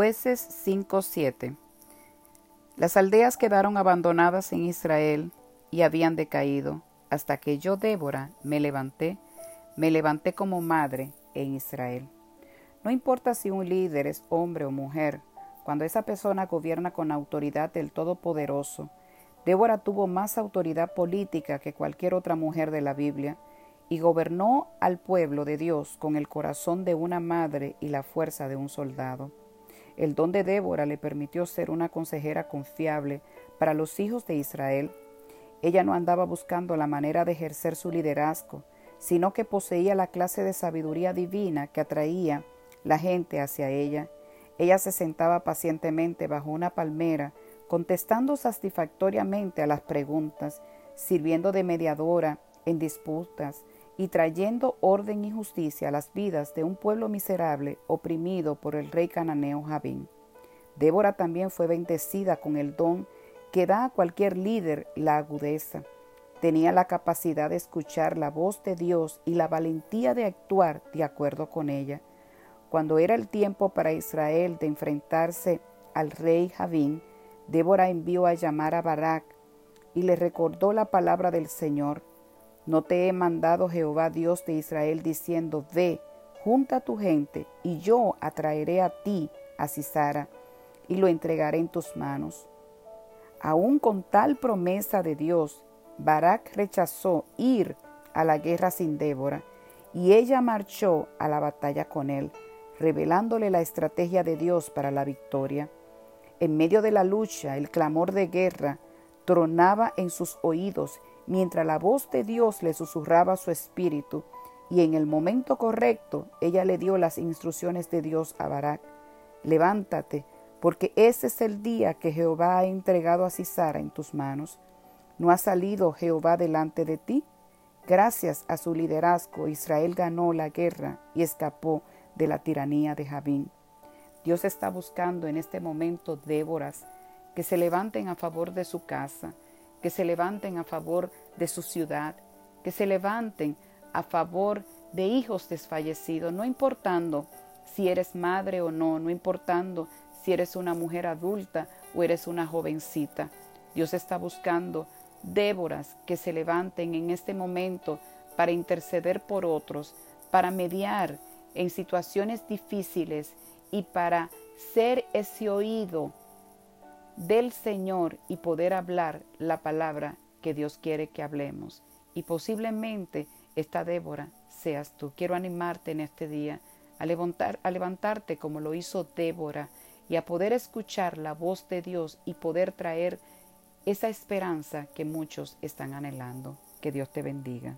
Jueces 5:7 Las aldeas quedaron abandonadas en Israel y habían decaído, hasta que yo, Débora, me levanté, me levanté como madre en Israel. No importa si un líder es hombre o mujer, cuando esa persona gobierna con autoridad del Todopoderoso, Débora tuvo más autoridad política que cualquier otra mujer de la Biblia y gobernó al pueblo de Dios con el corazón de una madre y la fuerza de un soldado. El don de Débora le permitió ser una consejera confiable para los hijos de Israel. Ella no andaba buscando la manera de ejercer su liderazgo, sino que poseía la clase de sabiduría divina que atraía la gente hacia ella. Ella se sentaba pacientemente bajo una palmera, contestando satisfactoriamente a las preguntas, sirviendo de mediadora en disputas y trayendo orden y justicia a las vidas de un pueblo miserable oprimido por el rey cananeo Javín. Débora también fue bendecida con el don que da a cualquier líder la agudeza. Tenía la capacidad de escuchar la voz de Dios y la valentía de actuar de acuerdo con ella. Cuando era el tiempo para Israel de enfrentarse al rey Javín, Débora envió a llamar a Barak y le recordó la palabra del Señor. No te he mandado Jehová Dios de Israel diciendo, ve, junta a tu gente, y yo atraeré a ti a Cisara, y lo entregaré en tus manos. Aún con tal promesa de Dios, Barak rechazó ir a la guerra sin Débora, y ella marchó a la batalla con él, revelándole la estrategia de Dios para la victoria. En medio de la lucha, el clamor de guerra tronaba en sus oídos, mientras la voz de Dios le susurraba su espíritu, y en el momento correcto ella le dio las instrucciones de Dios a Barak. Levántate, porque ese es el día que Jehová ha entregado a Cisara en tus manos. ¿No ha salido Jehová delante de ti? Gracias a su liderazgo, Israel ganó la guerra y escapó de la tiranía de Javín. Dios está buscando en este momento Déboras que se levanten a favor de su casa, que se levanten a favor de su ciudad, que se levanten a favor de hijos desfallecidos, no importando si eres madre o no, no importando si eres una mujer adulta o eres una jovencita. Dios está buscando Déboras que se levanten en este momento para interceder por otros, para mediar en situaciones difíciles y para ser ese oído del Señor y poder hablar la palabra que Dios quiere que hablemos. Y posiblemente esta Débora seas tú. Quiero animarte en este día a, levantar, a levantarte como lo hizo Débora y a poder escuchar la voz de Dios y poder traer esa esperanza que muchos están anhelando. Que Dios te bendiga.